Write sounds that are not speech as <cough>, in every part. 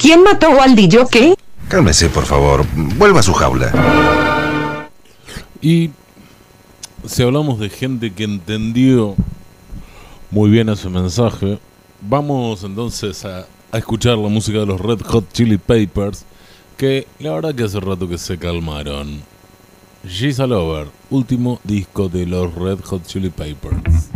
¿Quién mató a Waldillo? ¿Qué? Cálmese, por favor. Vuelva a su jaula. Y si hablamos de gente que entendió muy bien ese mensaje, vamos entonces a, escuchar la música de los Red Hot Chili Papers, que la verdad que hace rato que se calmaron. She's All Over, último disco de los Red Hot Chili Papers.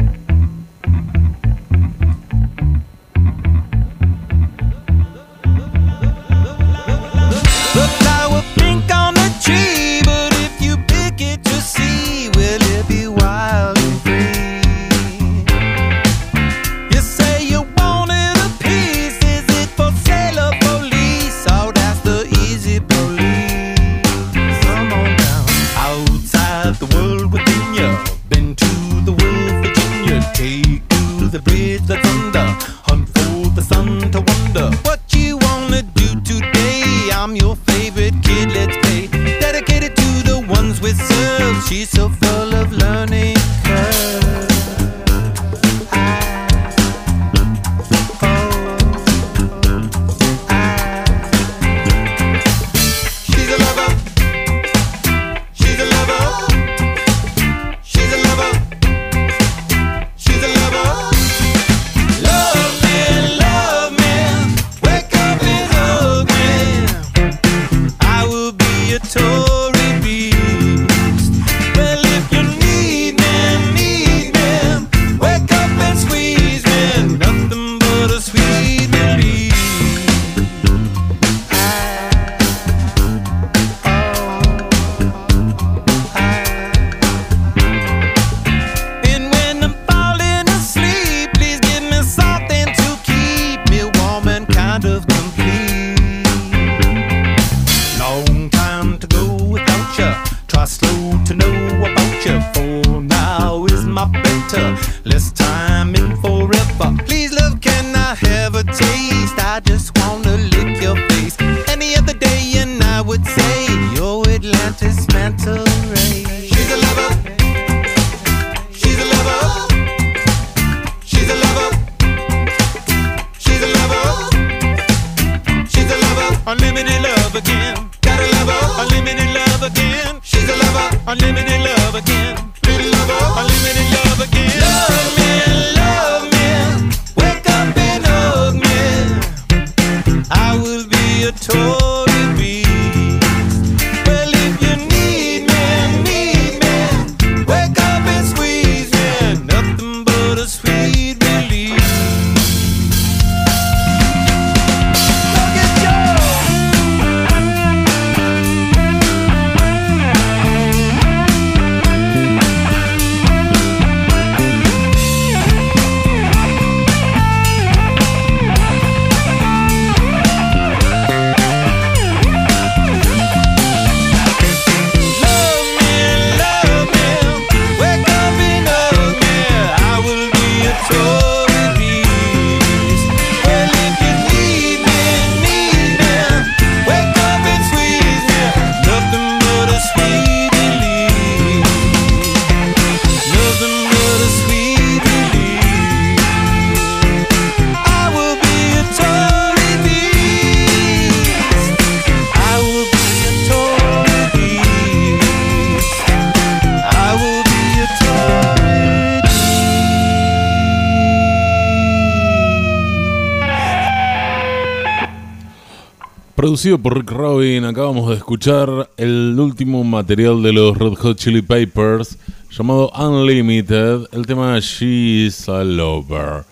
Producido por Rick Robin, acabamos de escuchar el último material de los Red Hot Chili Papers llamado Unlimited, el tema She's a Lover.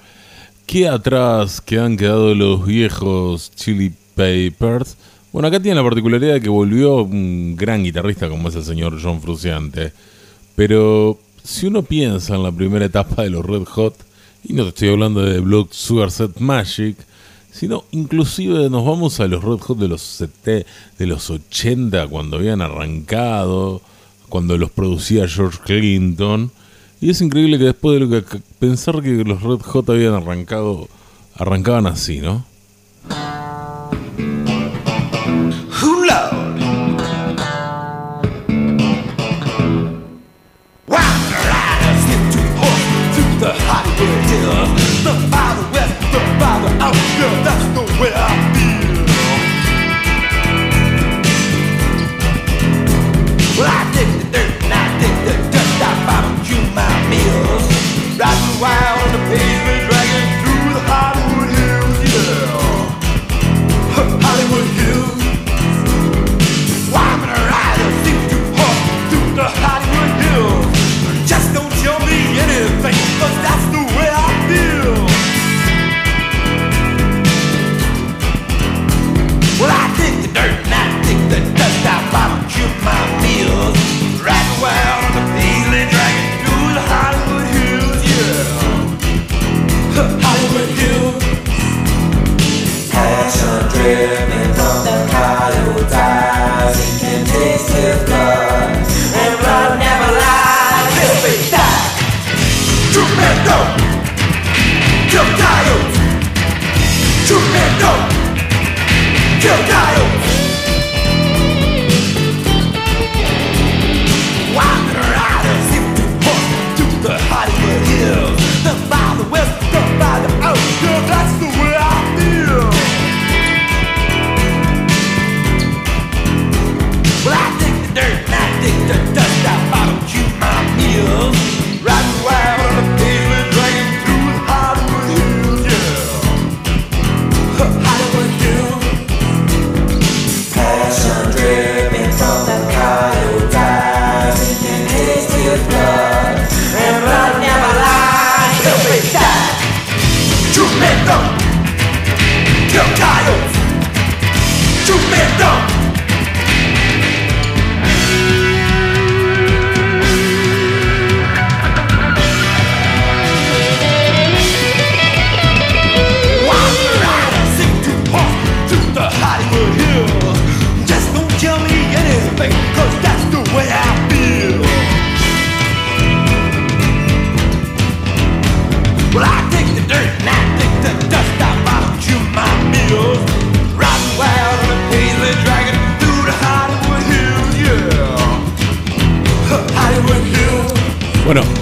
¿Qué atrás que han quedado los viejos Chili Papers? Bueno, acá tiene la particularidad de que volvió un gran guitarrista como es el señor John Fruciante. Pero si uno piensa en la primera etapa de los Red Hot, y no te estoy hablando de Blood Sugar Set Magic, sino inclusive nos vamos a los Red Hot de los, 70, de los 80, cuando habían arrancado, cuando los producía George Clinton. Y es increíble que después de lo que pensar que los Red Hot habían arrancado, arrancaban así, ¿no? the way I feel. Well, I dig the dirt and I dig the dust. I my meals. Riding wild on the pavement. Bueno,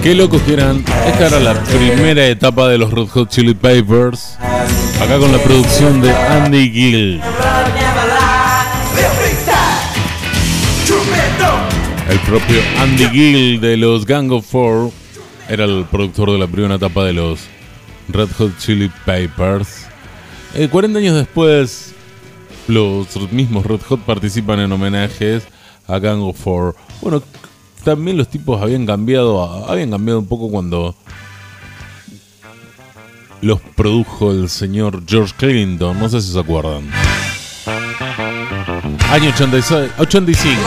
qué locos que eran. Esta era la primera etapa de los Red Hot Chili Peppers. Acá con la producción de Andy Gill. El propio Andy Gill de los Gang of Four era el productor de la primera etapa de los Red Hot Chili Peppers. 40 años después, los mismos Red Hot participan en homenajes a Gang of Four. Bueno, también los tipos habían cambiado, habían cambiado un poco cuando los produjo el señor George Clinton, no sé si se acuerdan. Año 86, 85.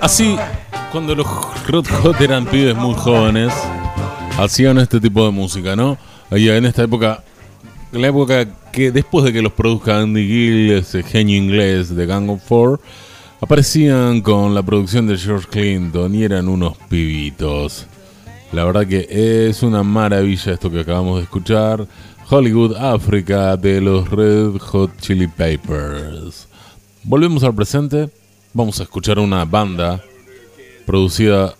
Así, cuando los Red Hot eran pibes muy jóvenes, hacían este tipo de música, ¿no? Y en esta época, la época que después de que los produzca Andy Gill, ese genio inglés de Gang of Four, aparecían con la producción de George Clinton y eran unos pibitos. La verdad que es una maravilla esto que acabamos de escuchar. Hollywood Africa de los Red Hot Chili Peppers. Volvemos al presente. Vamos a escuchar una banda producida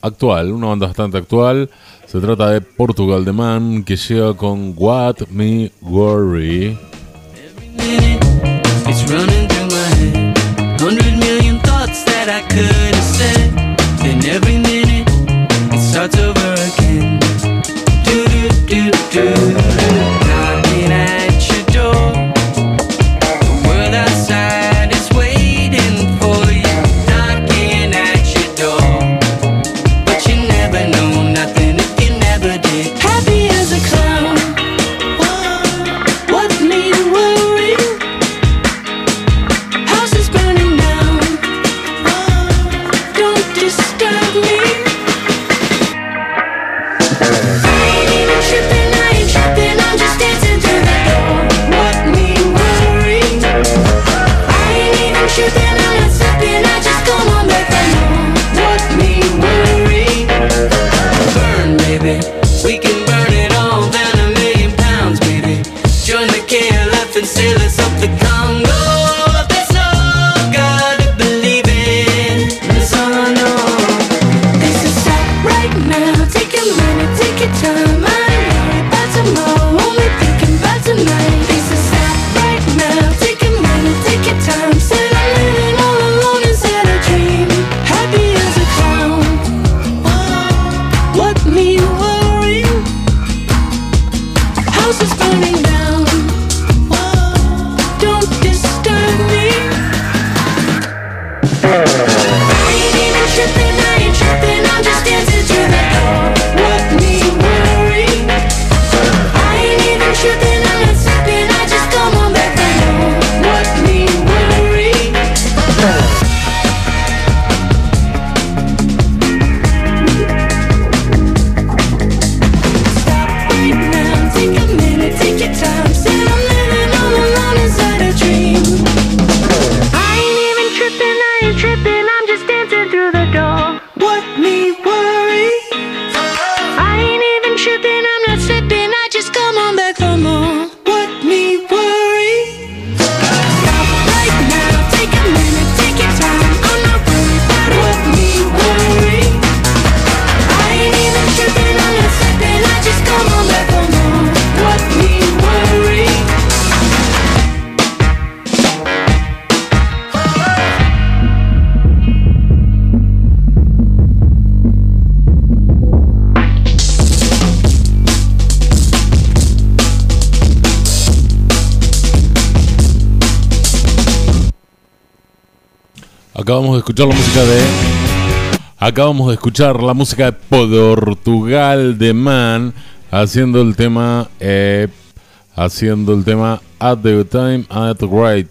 actual, una banda bastante actual. Se trata de Portugal The Man que llega con What Me Worry. My Acabamos de escuchar la música de. Acabamos de escuchar la música de Portugal de Man haciendo el tema. eh, haciendo el tema At the Time at the Right.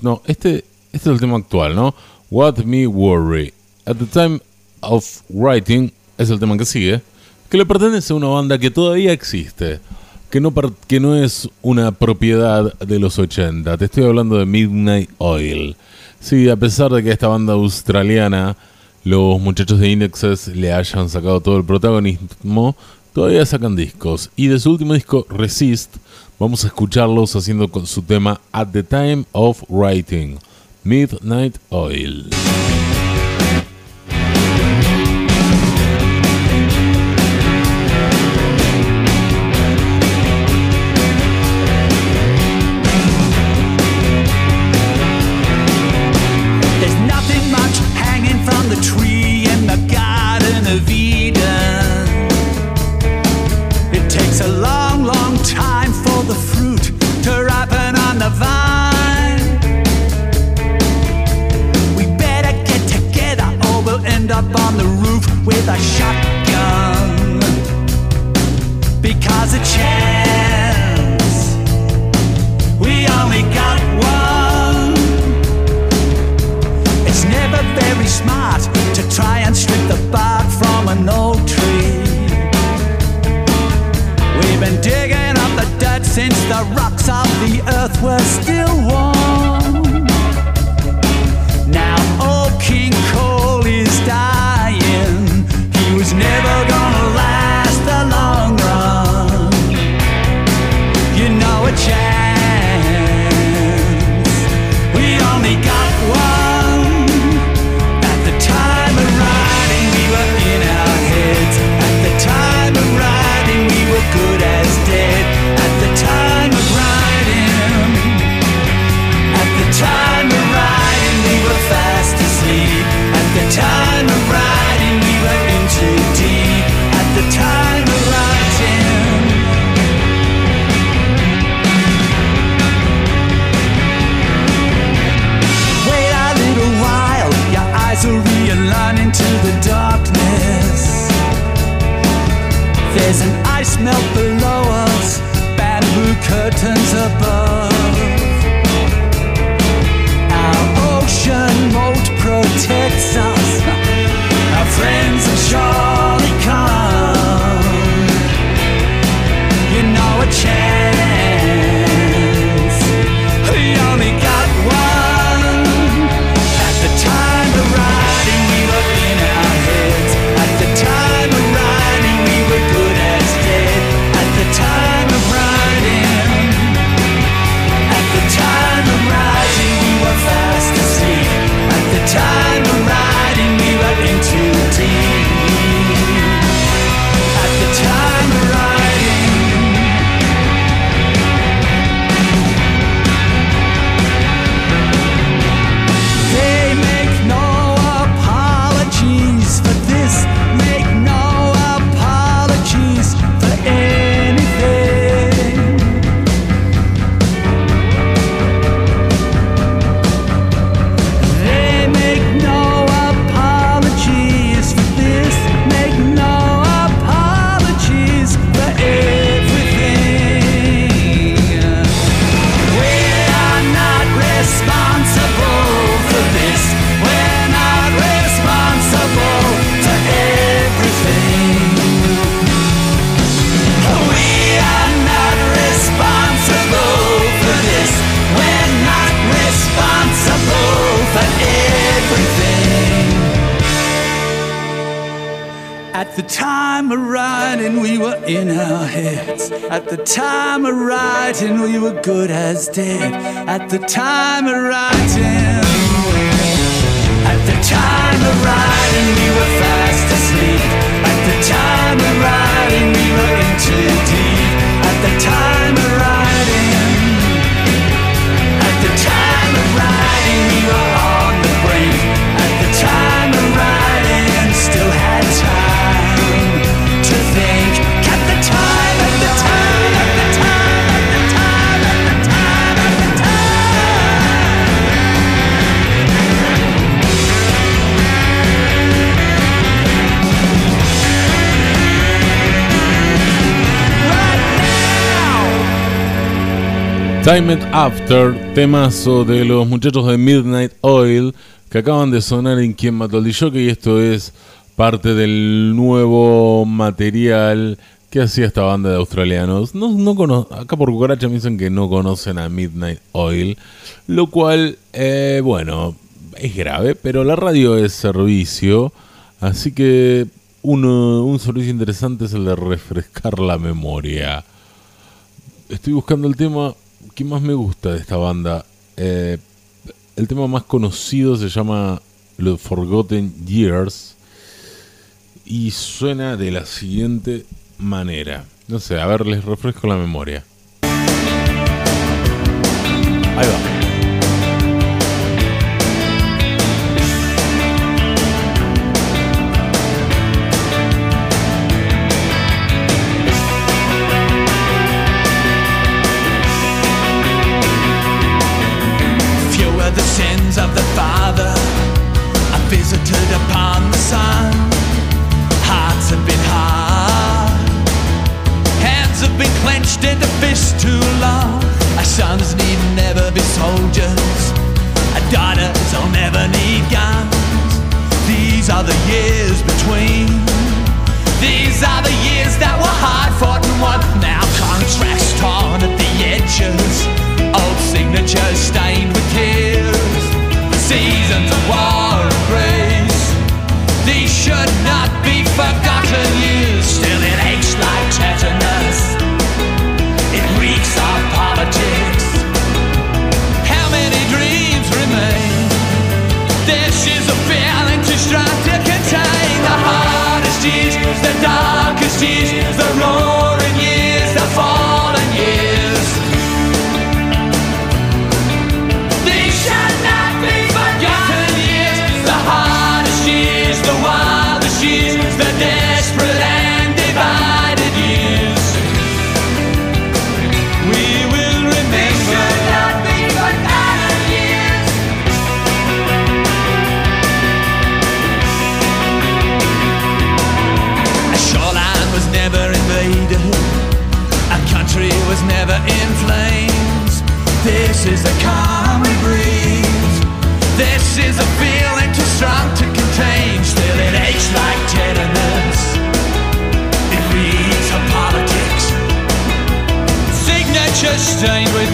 No, este, este es el tema actual, ¿no? What Me Worry. At the Time of Writing es el tema que sigue. Que le pertenece a una banda que todavía existe. Que no, que no es una propiedad de los 80. Te estoy hablando de Midnight Oil. Sí, a pesar de que esta banda australiana, los muchachos de Indexes le hayan sacado todo el protagonismo, todavía sacan discos. Y de su último disco, Resist, vamos a escucharlos haciendo con su tema At the Time of Writing, Midnight Oil. time of writing, we were good as dead. At the time. Time It After, temazo de los muchachos de Midnight Oil que acaban de sonar en Quien Mató al Dishoque y esto es parte del nuevo material que hacía esta banda de australianos. Acá por cucaracha me dicen que no conocen a Midnight Oil, lo cual, eh, bueno, es grave, pero la radio es servicio, así que uno, un servicio interesante es el de refrescar la memoria. Estoy buscando el tema ¿Qué más me gusta de esta banda? Eh, el tema más conocido se llama Los Forgotten Years y suena de la siguiente manera. No sé, a ver, les refresco la memoria. Ahí va. are the years that she's Jane with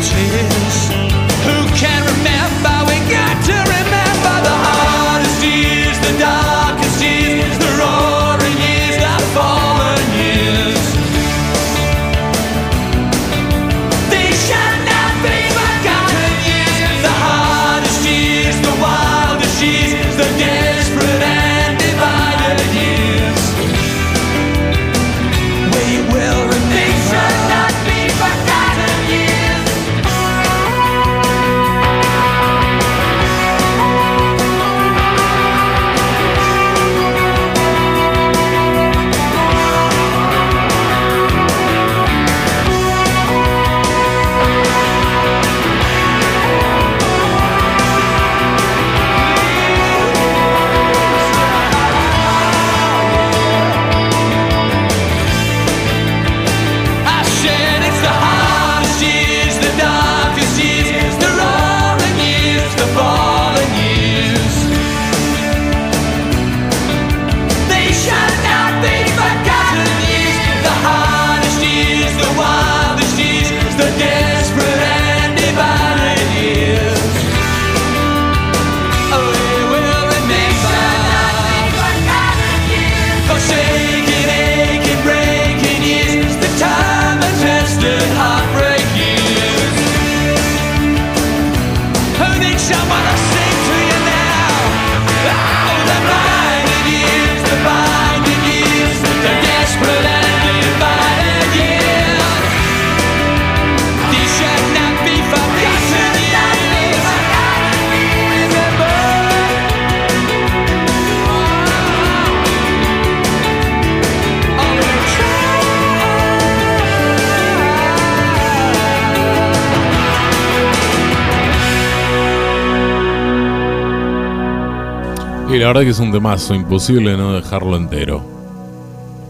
Y la verdad que es un temazo, imposible no dejarlo entero.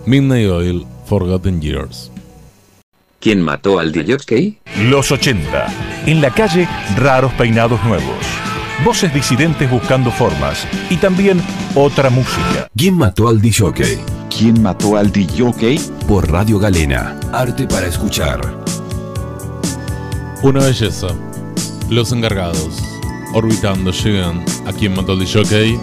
Midnight Oil, Forgotten Years. ¿Quién mató al DJ? Los 80. En la calle, raros peinados nuevos. Voces disidentes buscando formas. Y también otra música. ¿Quién mató al DJ? ¿Quién mató al DJ? Por Radio Galena. Arte para escuchar. Una belleza. Los encargados. Orbitando llegan a quien mató al DJ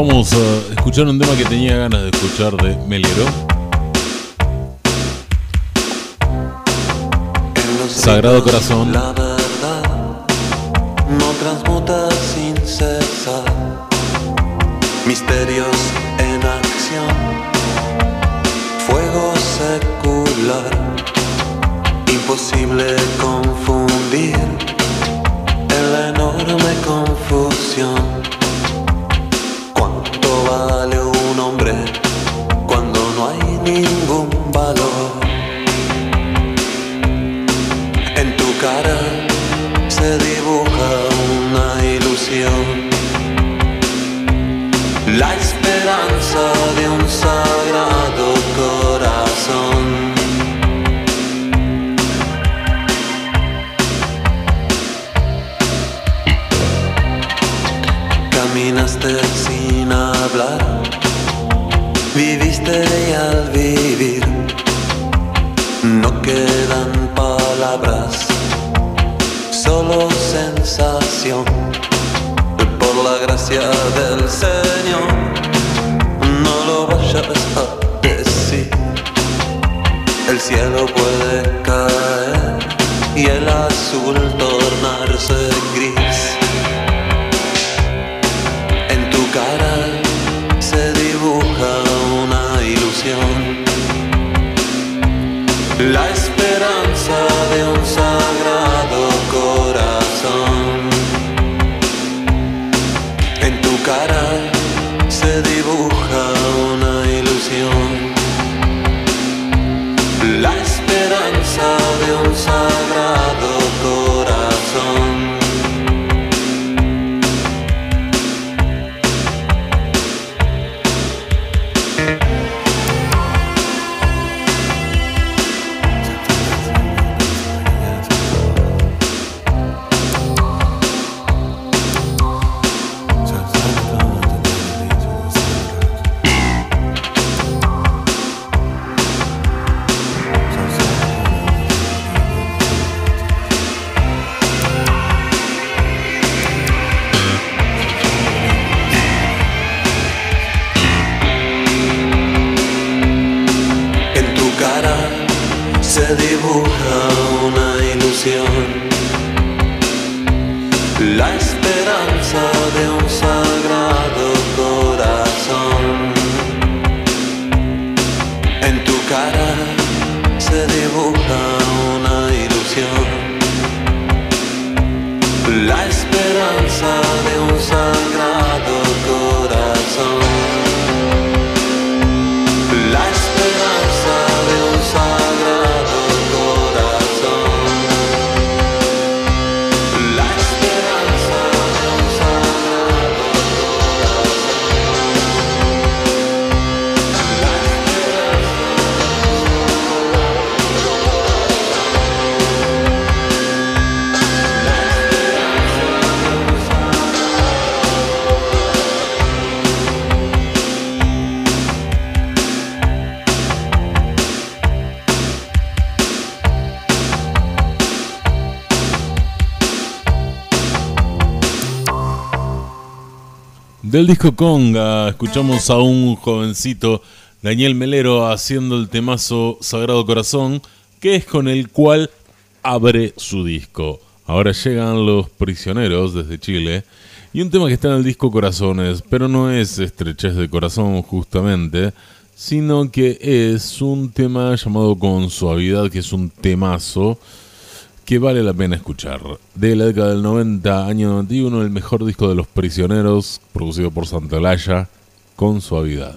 vamos a escuchar un tema que tenía ganas de escuchar de Melero. Sagrado Corazón. La verdad no transmuta sin cesar. Misterios en acción. Fuego secular. Imposible confundir en la enorme confusión. Cuando no hay ningún valor? En tu cara se dibuja una ilusión. La esperanza de un sagrado al vivir no quedan palabras, solo sensación. Por la gracia del Señor, no lo vayas a decir. El cielo puede caer y el azul tornarse dibuja una ilusión. Del disco Conga escuchamos a un jovencito, Daniel Melero, haciendo el temazo Sagrado Corazón, que es con el cual abre su disco. Ahora llegan los prisioneros desde Chile y un tema que está en el disco Corazones, pero no es estrechez de corazón justamente, sino que es un tema llamado Con Suavidad, que es un temazo que vale la pena escuchar. De la década del 90, año 91, el mejor disco de los prisioneros, producido por Santalaya, con suavidad.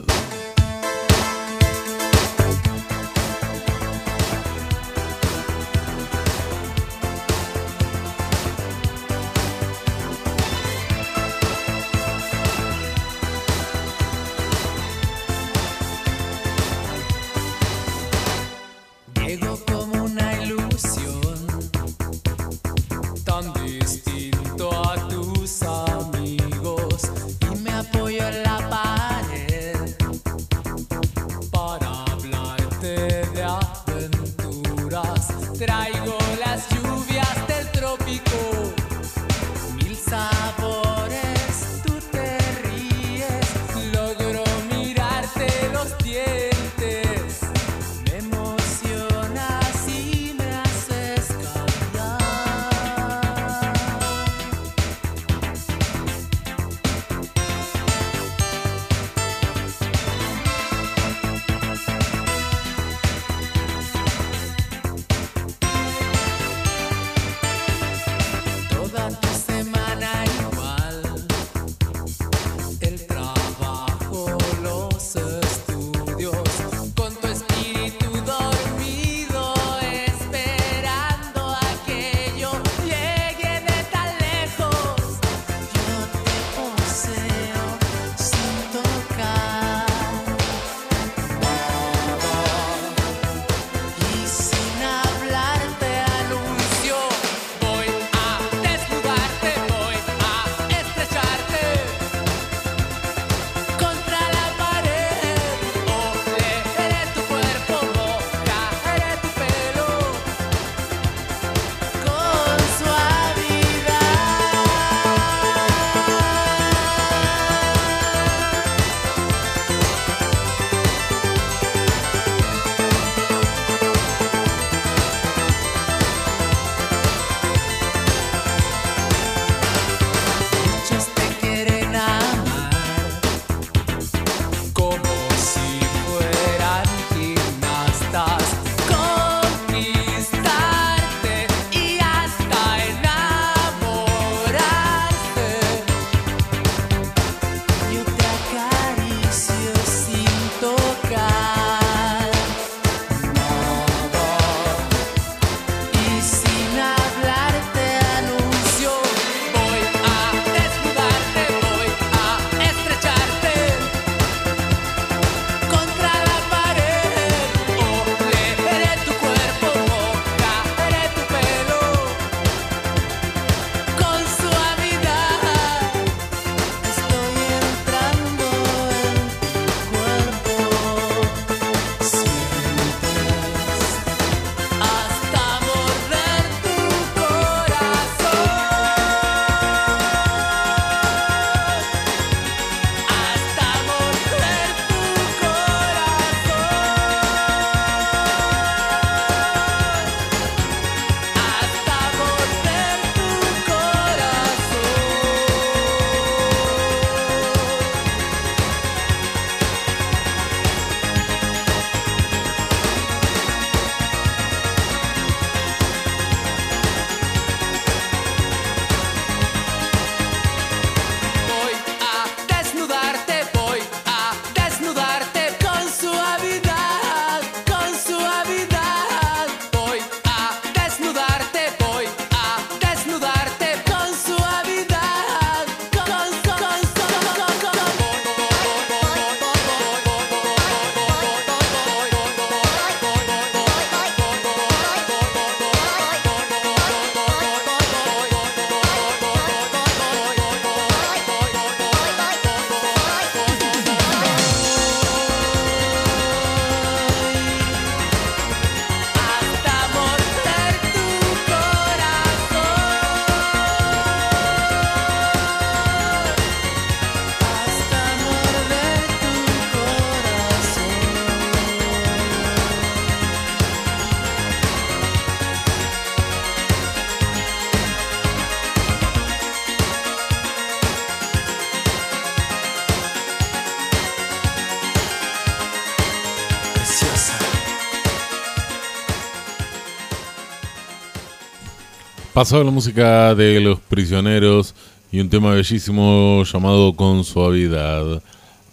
Pasaba la música de Los Prisioneros y un tema bellísimo llamado Con Suavidad.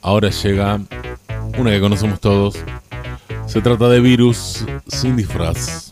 Ahora llega una que conocemos todos. Se trata de Virus sin disfraz.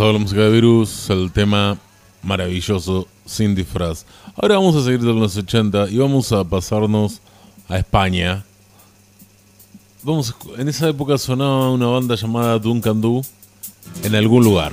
La música de Virus, el tema maravilloso sin disfraz. Ahora vamos a seguir de los 80 y vamos a pasarnos a España. Vamos, en esa época sonaba una banda llamada Duncan Du en algún lugar.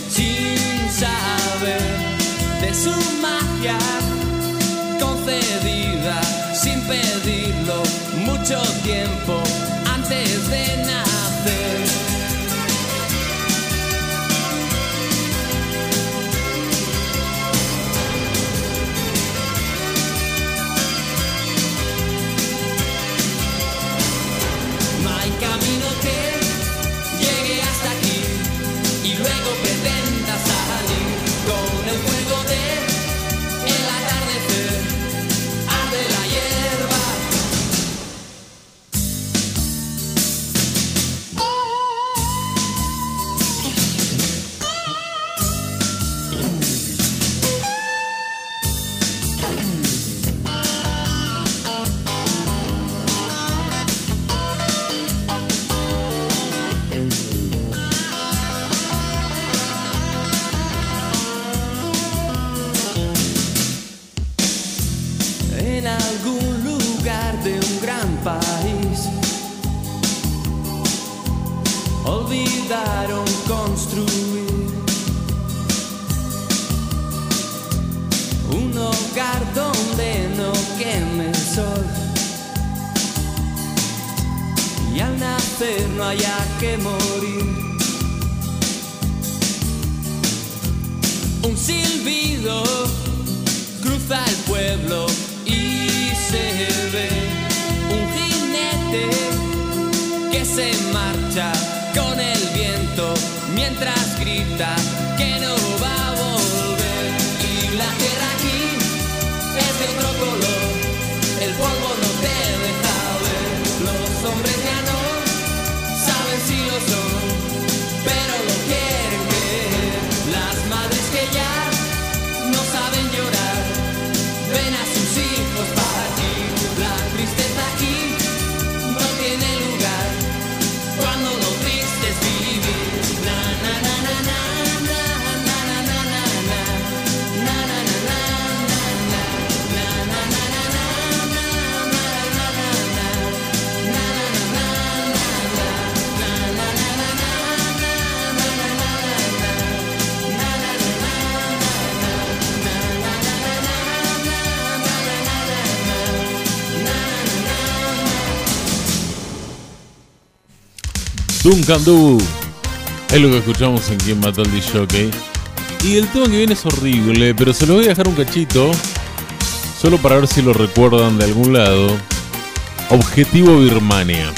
sin saber de su magia concedida sin pedirlo mucho tiempo antes de Duncan Du es lo que escuchamos en Quien Mató al DJ. Y el tema que viene es horrible, pero se lo voy a dejar un cachito. Solo para ver si lo recuerdan de algún lado. Objetivo Birmania.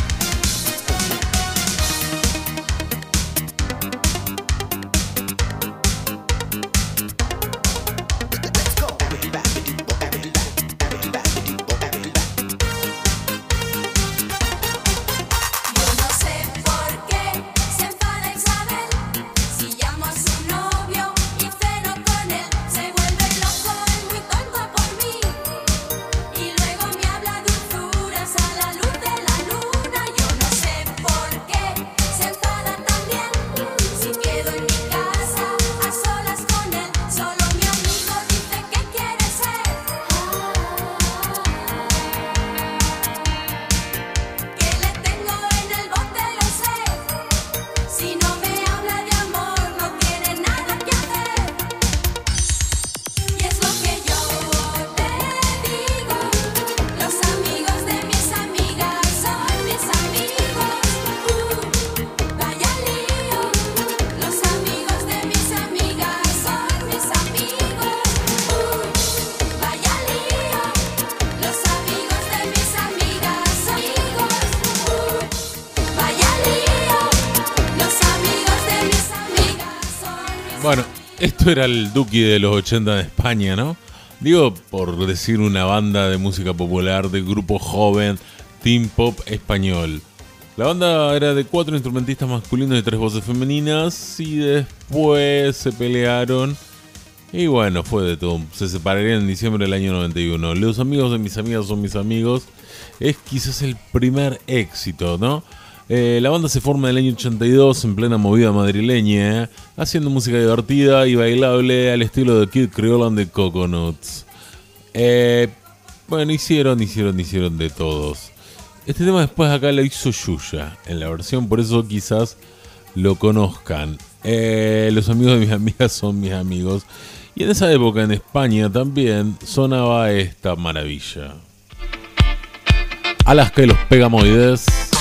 Esto era el Duki de los 80 de España, ¿no? Digo, por decir una banda de música popular de grupo joven, teen pop español. La banda era de cuatro instrumentistas masculinos y tres voces femeninas y después se pelearon y bueno, fue de todo. Se separarían en diciembre del año 91. Los amigos de mis amigas son mis amigos. Es quizás el primer éxito, ¿no? Eh, la banda se forma en el año 82 en plena movida madrileña, haciendo música divertida y bailable al estilo de Kid Creole and the Coconuts. Eh, bueno, hicieron, hicieron, hicieron de todos. Este tema después acá lo hizo Yuya en la versión, por eso quizás lo conozcan. Eh, los amigos de mis <laughs> amigas son mis amigos. Y en esa época en España también sonaba esta maravilla. Alaska y los Pegamoides.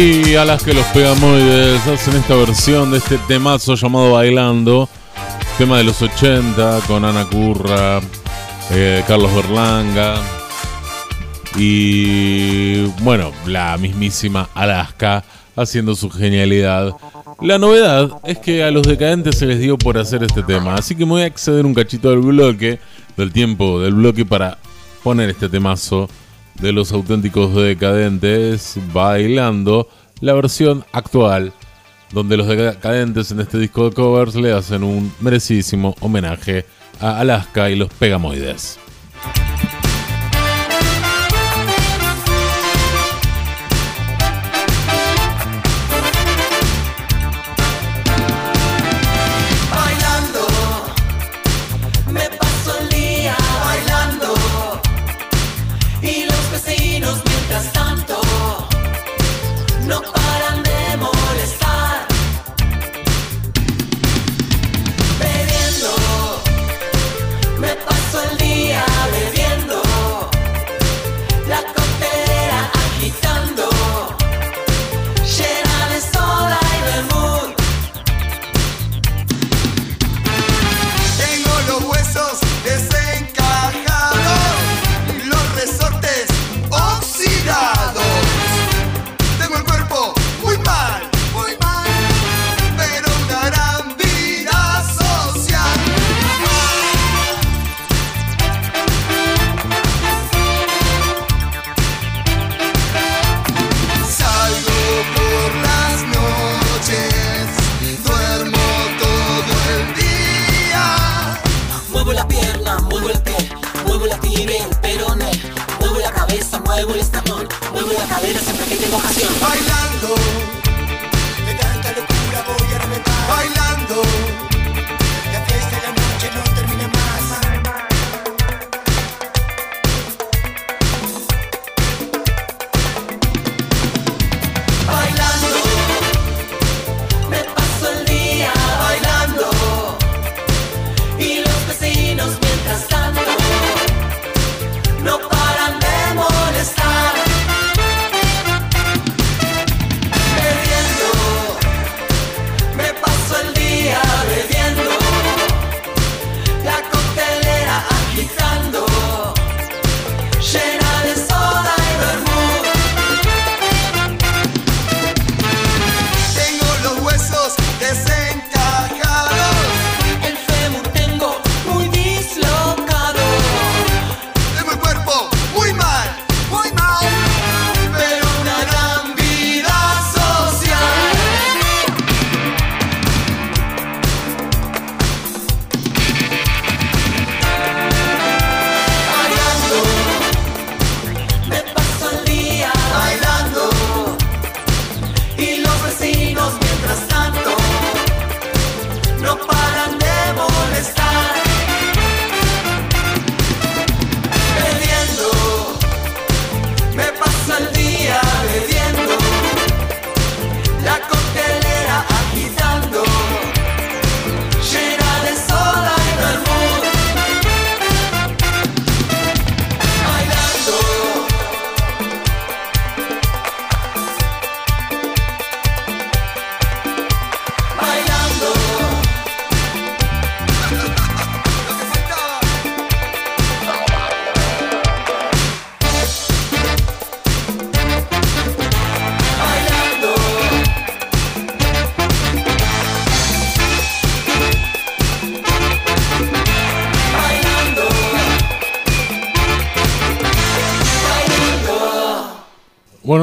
Y a las que los pegamoides hacen esta versión de este temazo llamado Bailando, tema de los 80 con Ana Curra, eh, Carlos Berlanga y bueno, la mismísima Alaska haciendo su genialidad. La novedad es que a los decadentes se les dio por hacer este tema, así que me voy a acceder un cachito del bloque, del tiempo del bloque para poner este temazo de los auténticos decadentes bailando la versión actual donde los decadentes en este disco de covers le hacen un merecidísimo homenaje a Alaska y los Pegamoides.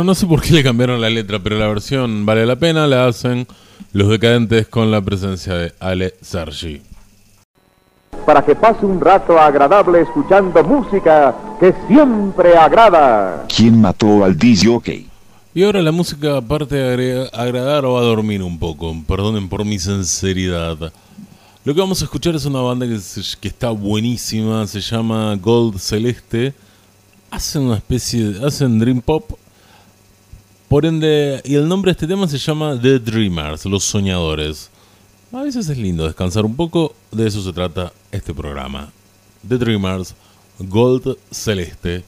No sé por qué le cambiaron la letra, pero la versión vale la pena, la hacen los decadentes con la presencia de Ale Sergi. para que pase un rato agradable escuchando música que siempre agrada. ¿Quién mató al DJ? Y ahora la música, aparte de agradar o a dormir un poco, perdonen por mi sinceridad. Lo que vamos a escuchar es una banda que, se- que está buenísima, se llama Gold Celeste. Hacen una especie de. hacen Dream Pop. Por ende, y el nombre de este tema se llama The Dreamers, los soñadores. A veces es lindo descansar un poco, de eso se trata este programa. The Dreamers, Gold Celeste.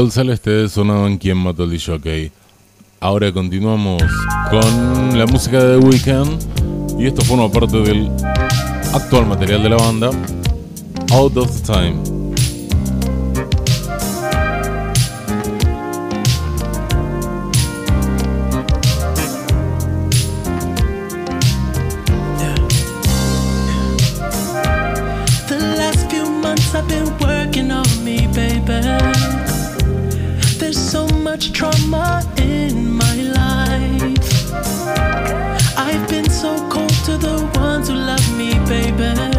Gol Celeste sonaban quien mató el jockey. Ahora continuamos con la música de The Weeknd y esto forma parte del actual material de la banda, Out of the Time. I've been working on me, baby. There's so much trauma in my life. I've been so cold to the ones who love me, baby.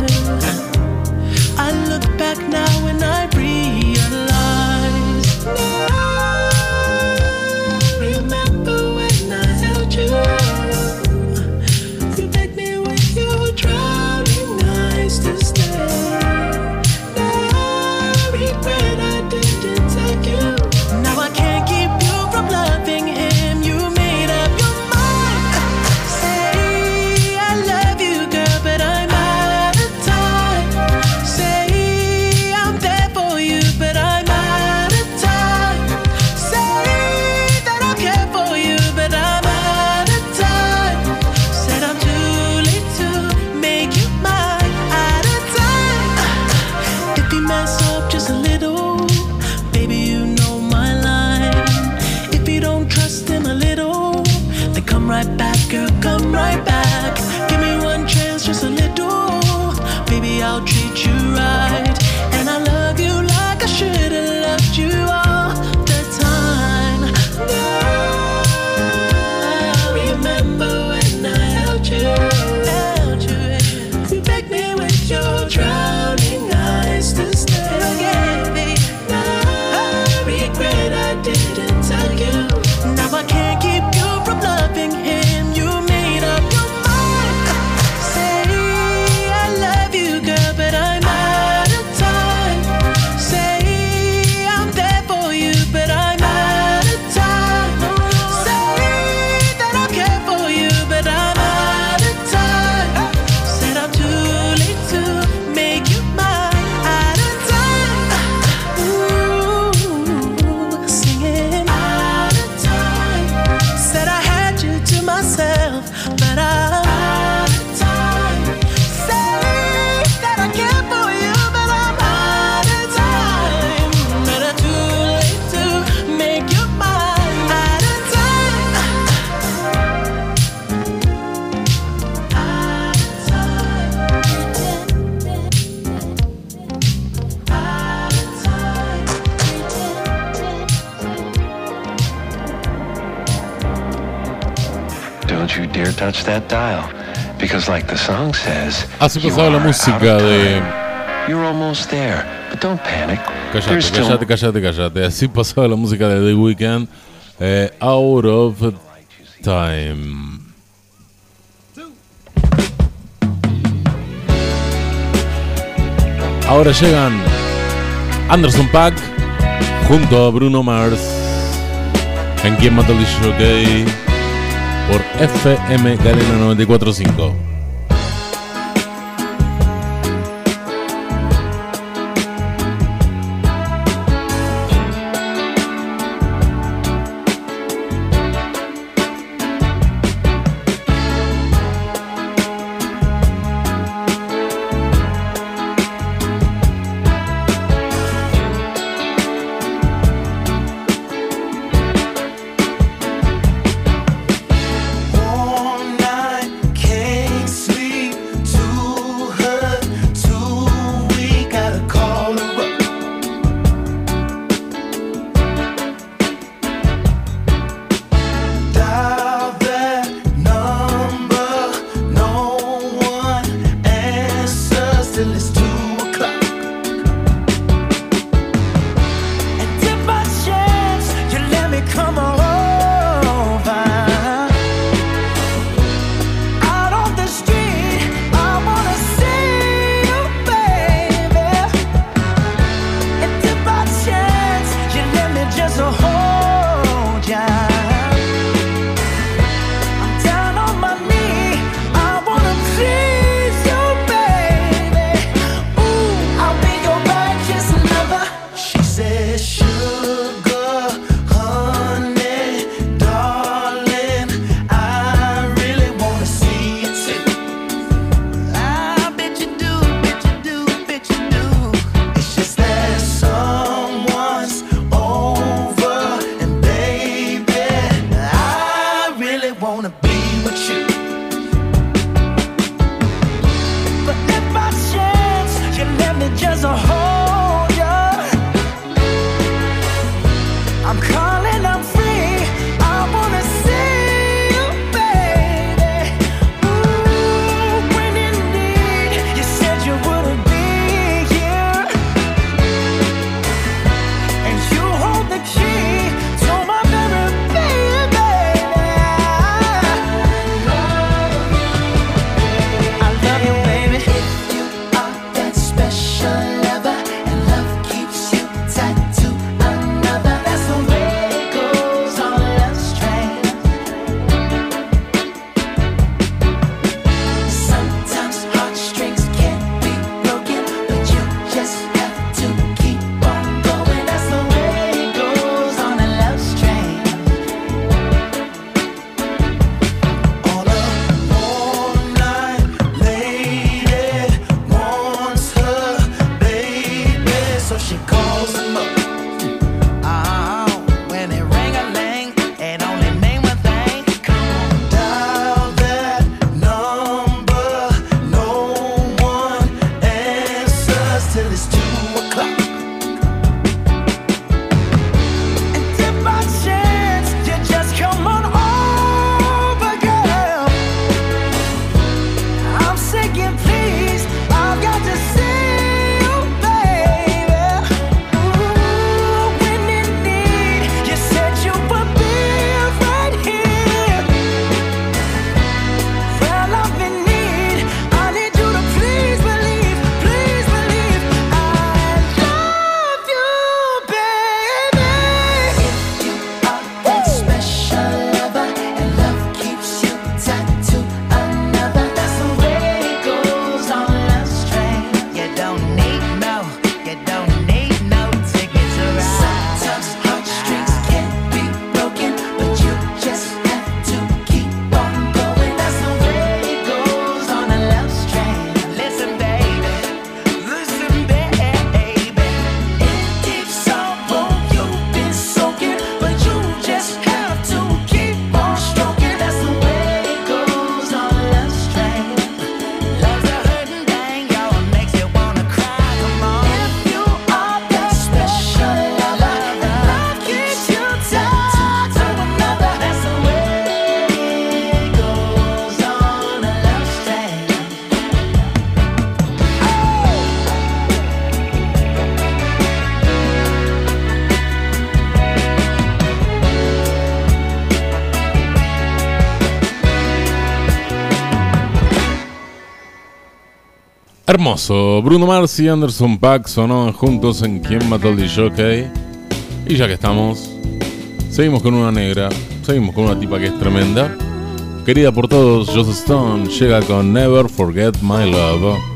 Así pasaba la música de. Cállate, cállate, cállate, cállate. Así pasaba la música de The Weeknd. Eh, out of Time. Ahora llegan Anderson Pack junto a Bruno Mars en Quien Mató el por FM Galena 945. Bruno Mars y Anderson Pack sonaban juntos en Quién mató el DJ. Y ya que estamos, seguimos con una negra, seguimos con una tipa que es tremenda. Querida por todos, Joseph Stone llega con Never Forget My Love.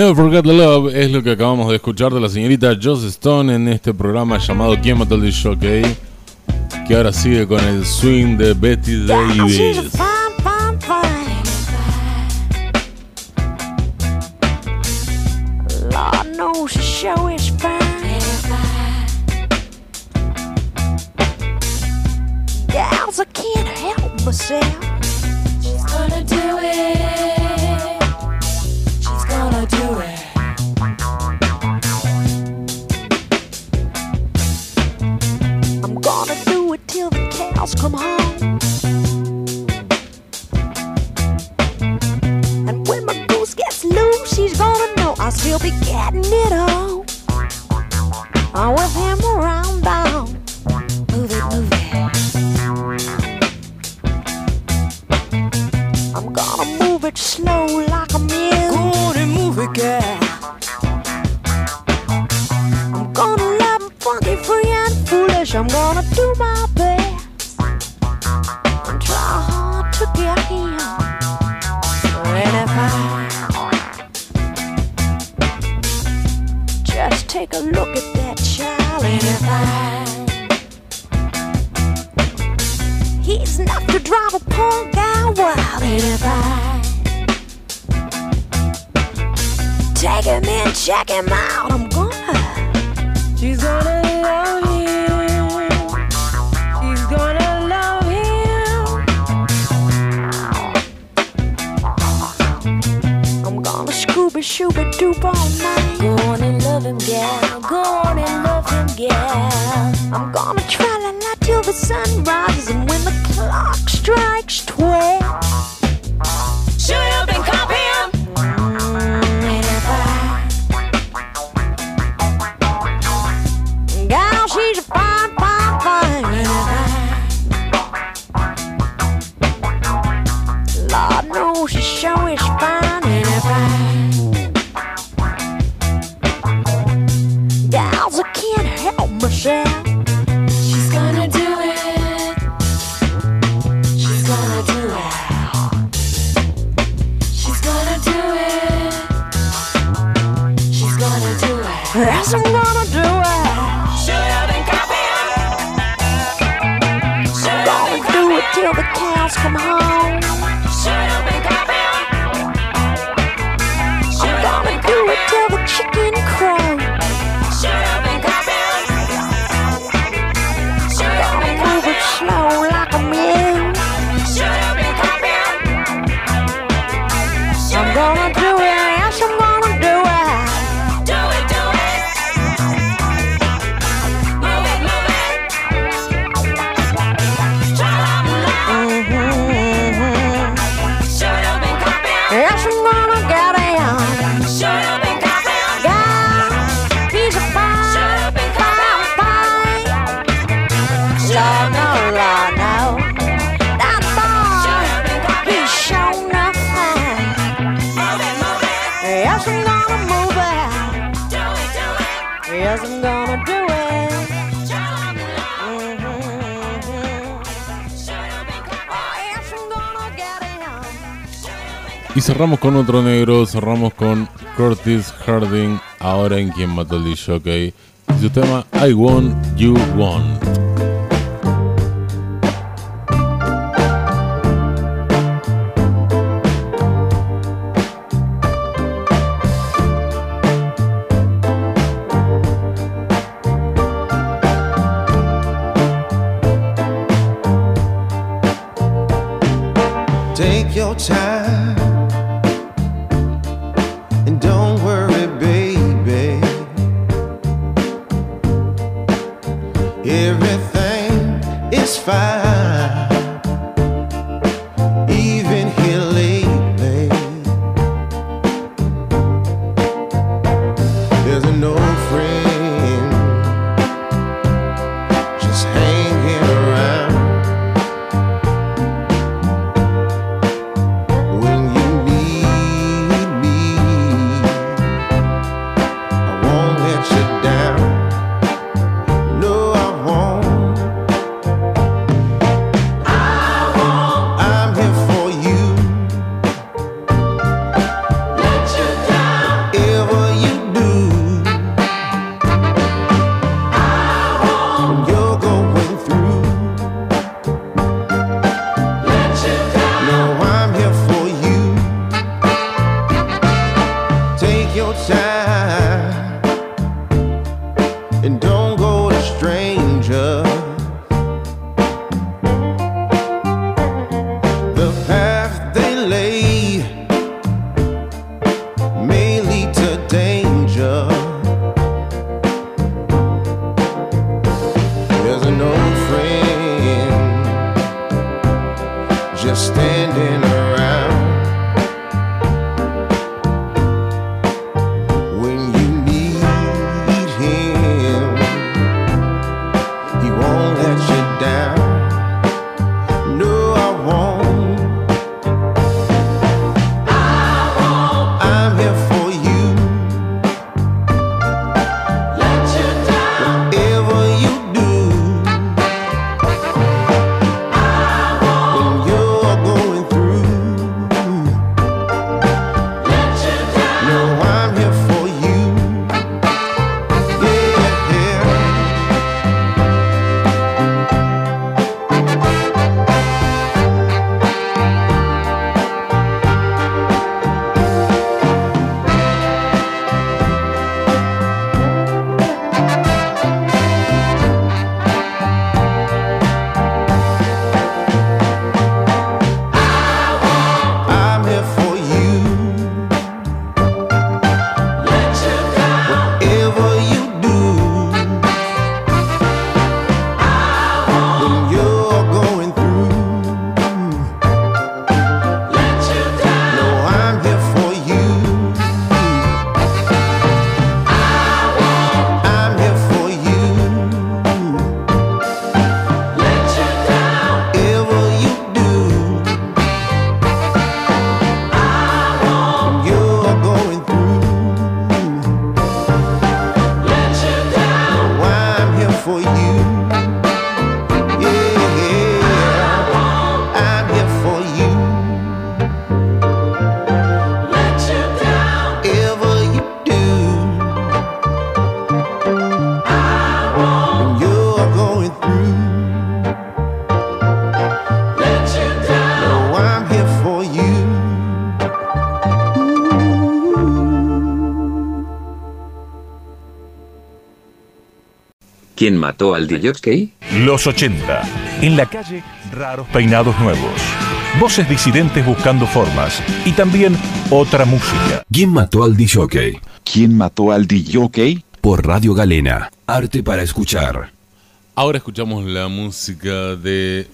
Never Forget the Love es lo que acabamos de escuchar de la señorita Joss Stone en este programa llamado ¿Quién mató al DJ? Que ahora sigue con el swing de Betty Davis. show it Cerramos con otro negro, cerramos con Curtis Harding, ahora en quien mató el DJ, su tema I Want You Want. treasure. ¿Quién mató al DJ? Los 80. En la calle, raros peinados nuevos. Voces disidentes buscando formas. Y también otra música. ¿Quién mató al DJ? ¿Quién mató al DJ? Por Radio Galena. Arte para escuchar. Ahora escuchamos la música de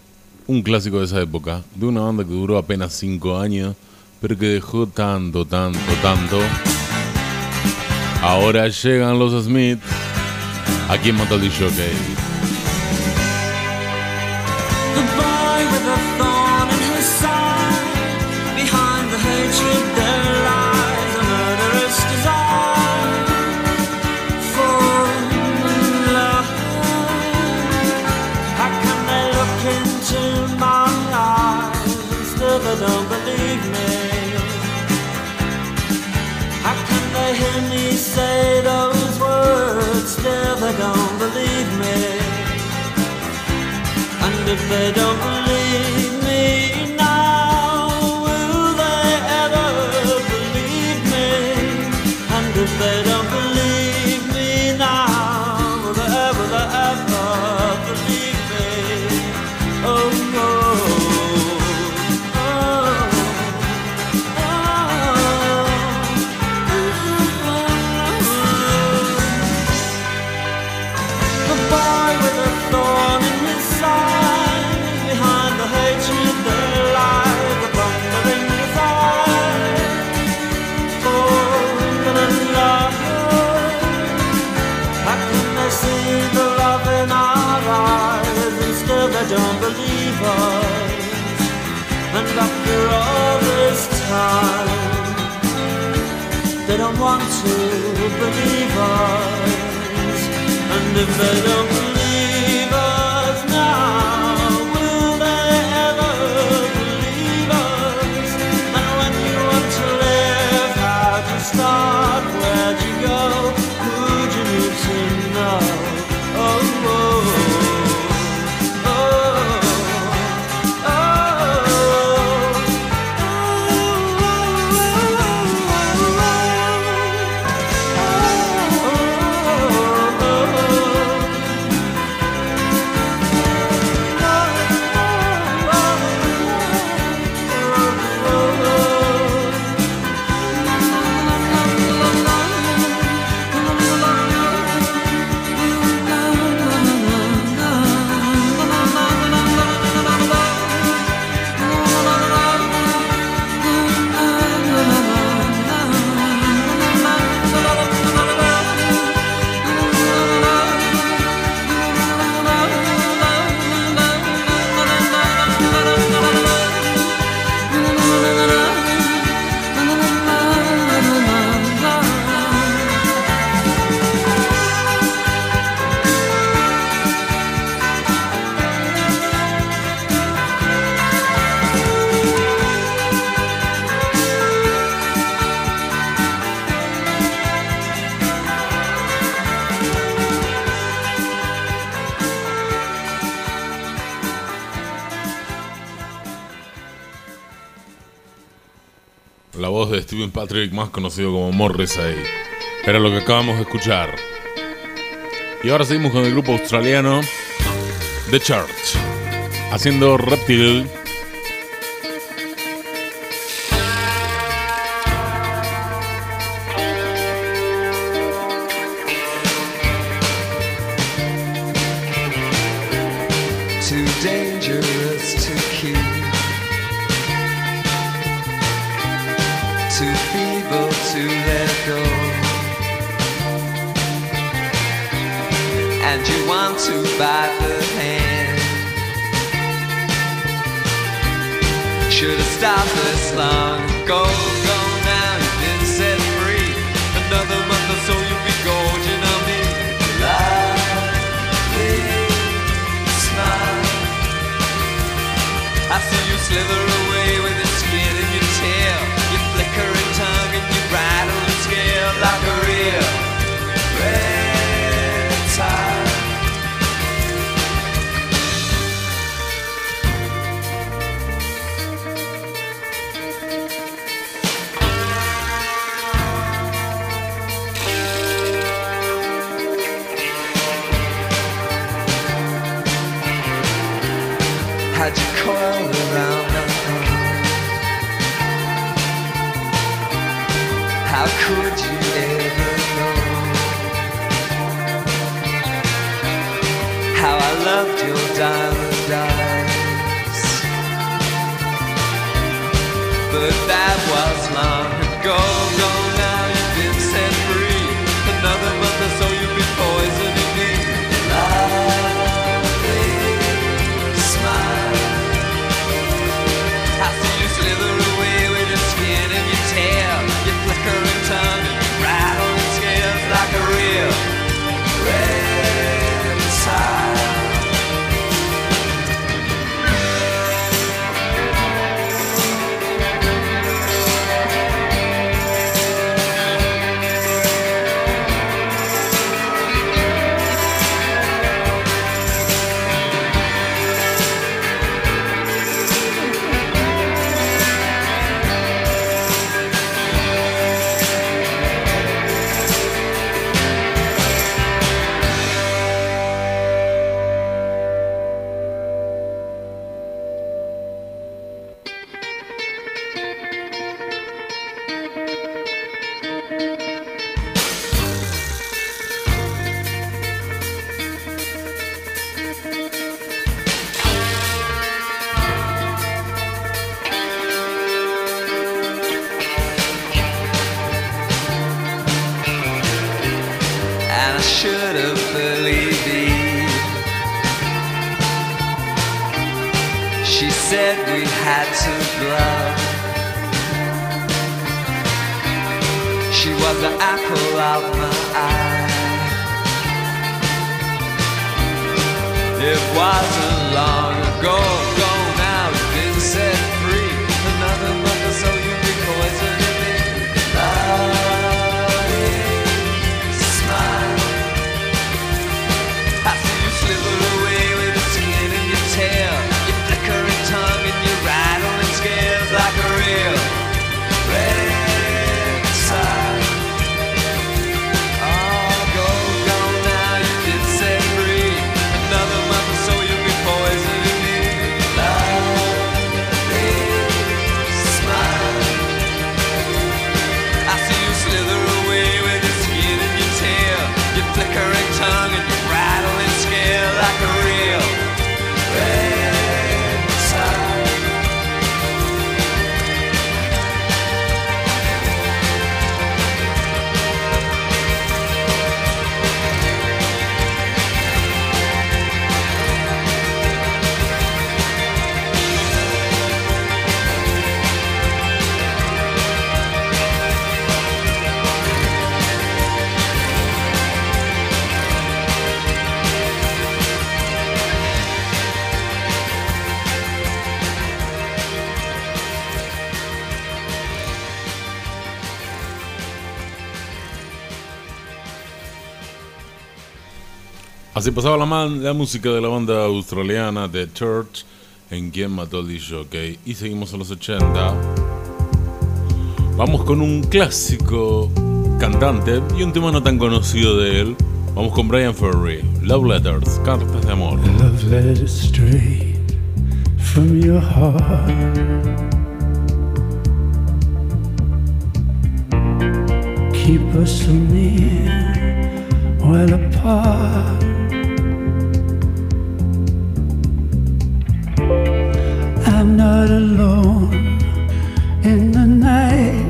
un clásico de esa época. De una banda que duró apenas 5 años. Pero que dejó tanto, tanto, tanto. Ahora llegan los Smiths aquí en Motor Show. the bed of want to believe us, and if they don't. Patrick, más conocido como Morrissey. Era lo que acabamos de escuchar. Y ahora seguimos con el grupo australiano The Church, haciendo Reptil. sliver Así pasaba la, man- la música de la banda australiana The Church en Quien mató al DJ. Y seguimos a los 80. Vamos con un clásico cantante y un tema no tan conocido de él. Vamos con Brian Ferry, Love Letters, cartas de amor. Love letters straight from your heart. Keep us near while apart. I'm not alone in the night.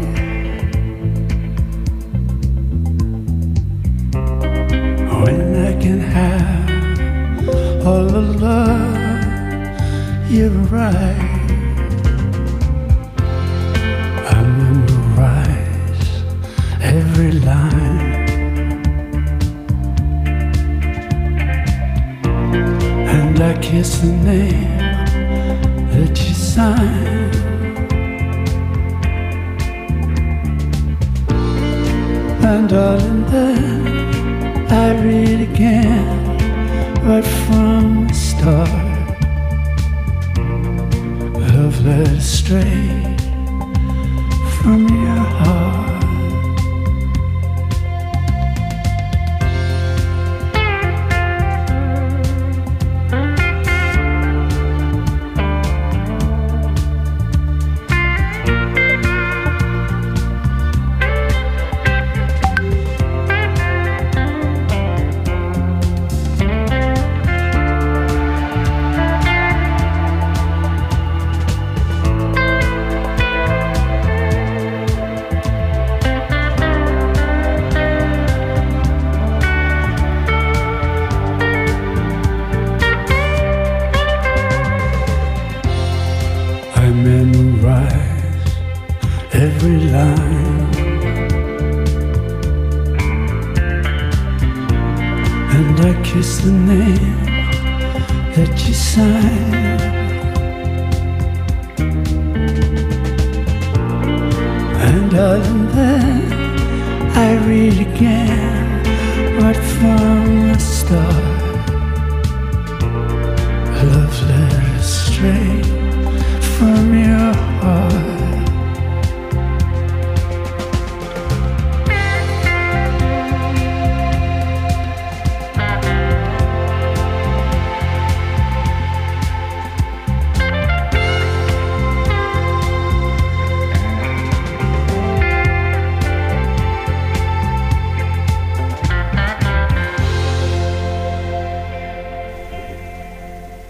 When I can have all the love you write. I memorize every line. And I kiss the name that you signed. And darling, then I read again right from the start. Love letters straight from your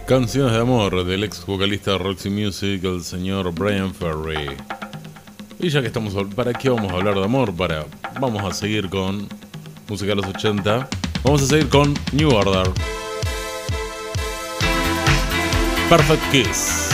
Canciones de amor del ex vocalista de Roxy Music, el señor Brian Ferry. Y ya que estamos, ¿para qué vamos a hablar de amor? Para, vamos a seguir con música de los 80. Vamos a seguir con New Order. Perfect Kiss.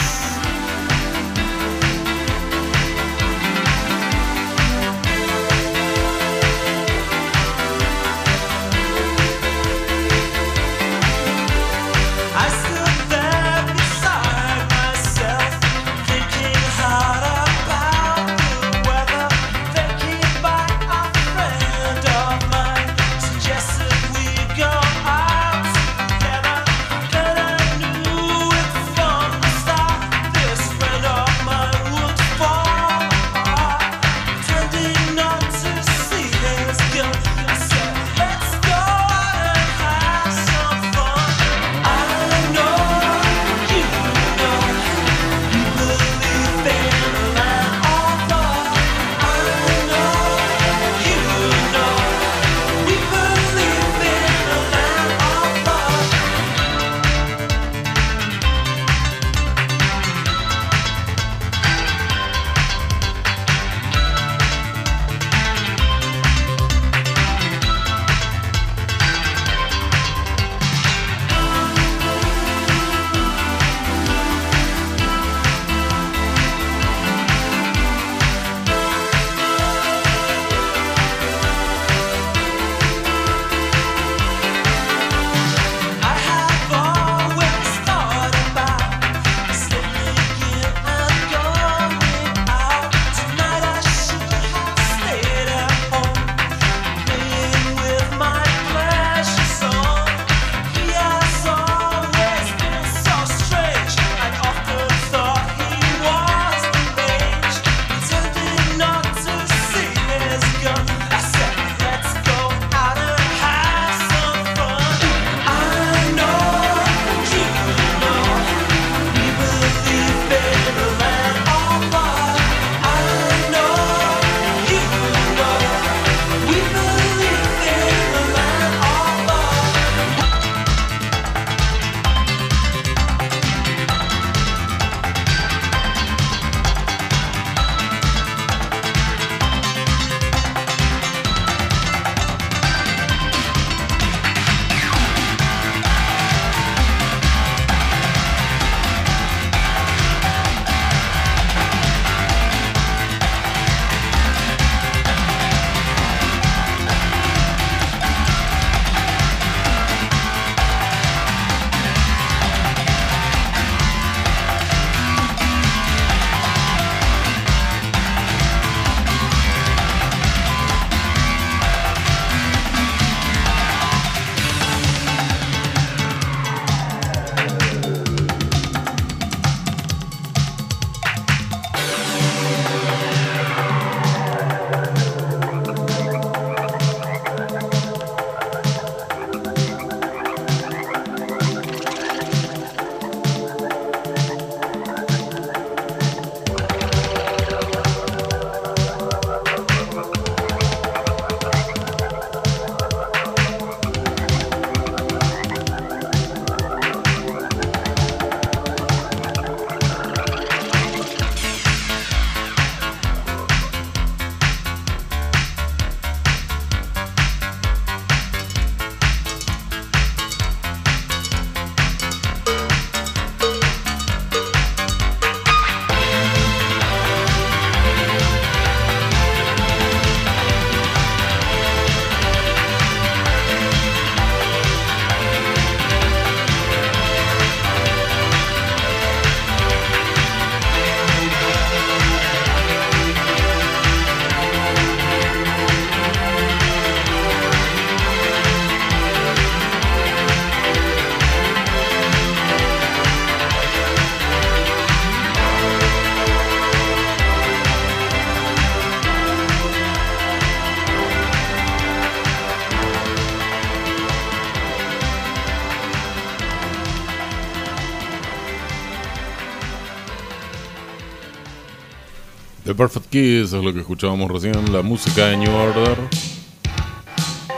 Eso es lo que escuchábamos recién, la música de New Order.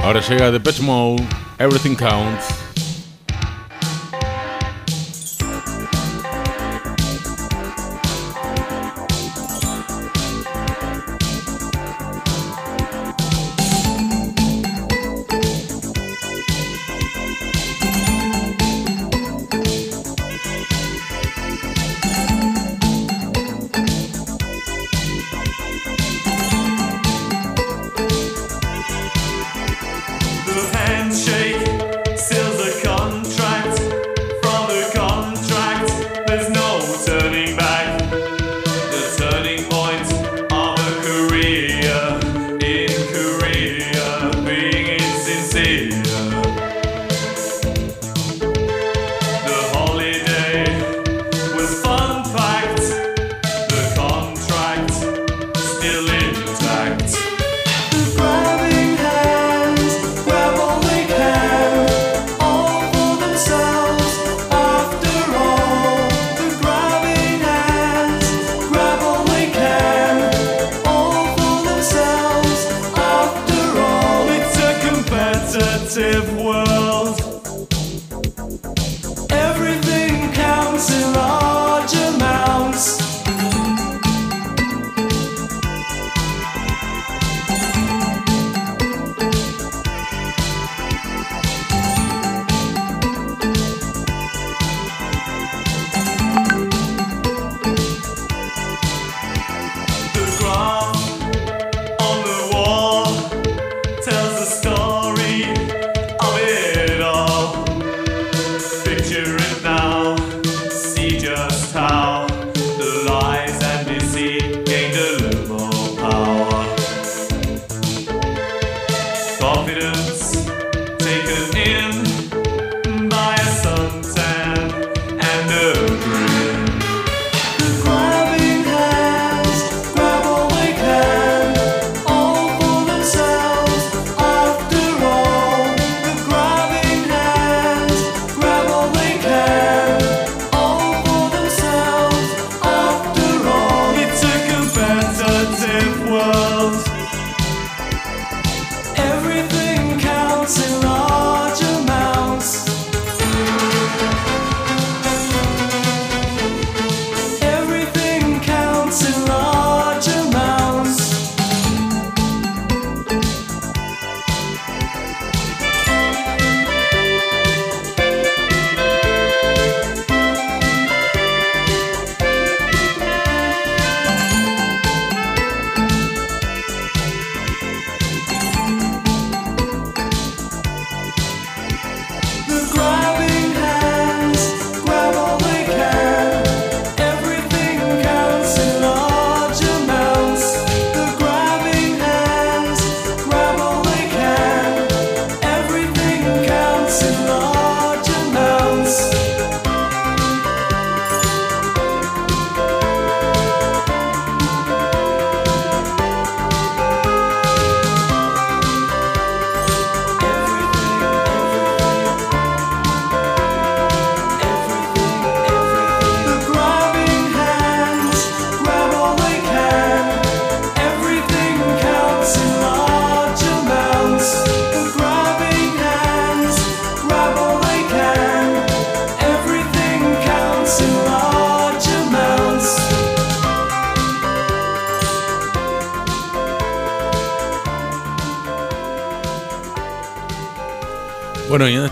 Ahora llega Depeche Mode, Everything Counts.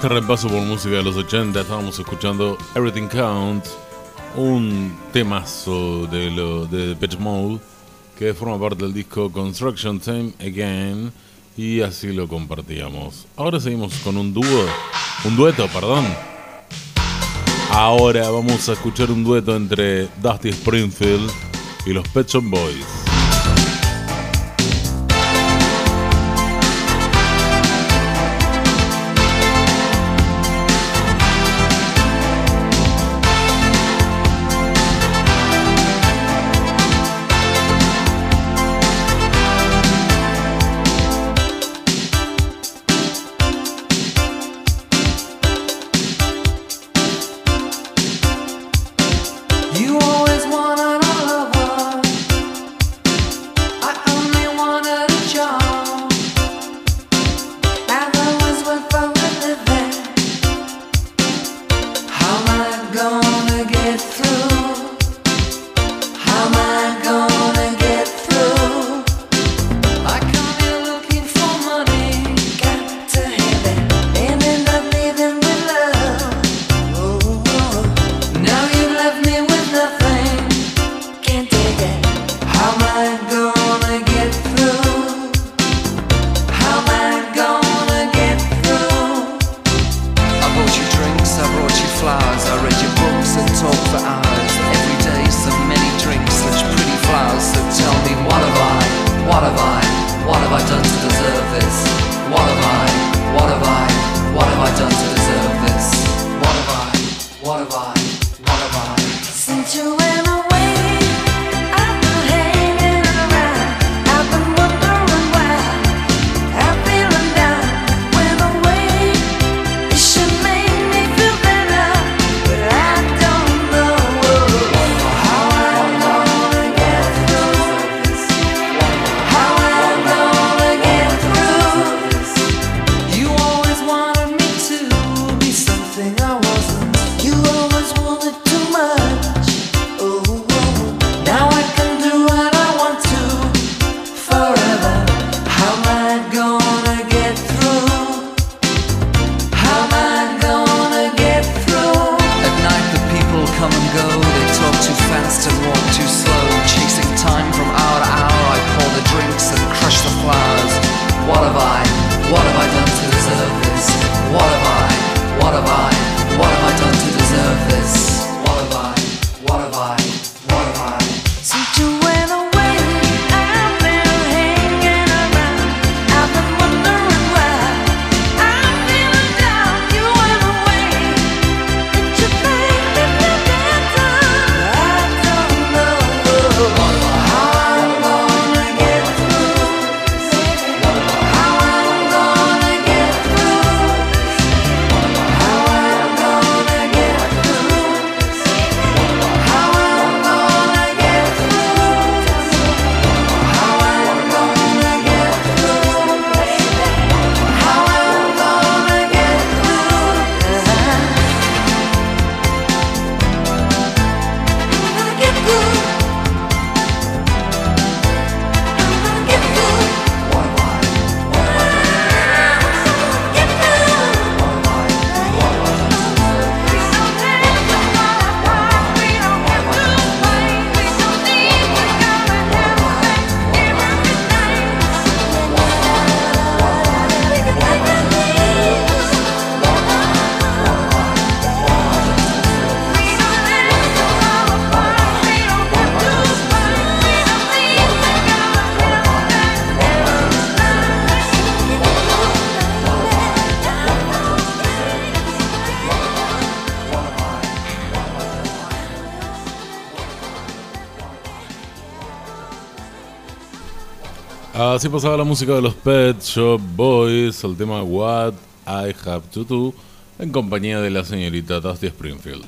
este repaso por música de los 80 estábamos escuchando Everything Counts, un temazo de, lo, de Pitch Mode que forma parte del disco Construction Time Again y así lo compartíamos. Ahora seguimos con un dúo, un dueto, perdón. Ahora vamos a escuchar un dueto entre Dusty Springfield y los Pet Shop Boys. Así pasaba la música de los Pet Shop Boys, el tema What I Have to Do, en compañía de la señorita Dusty Springfield.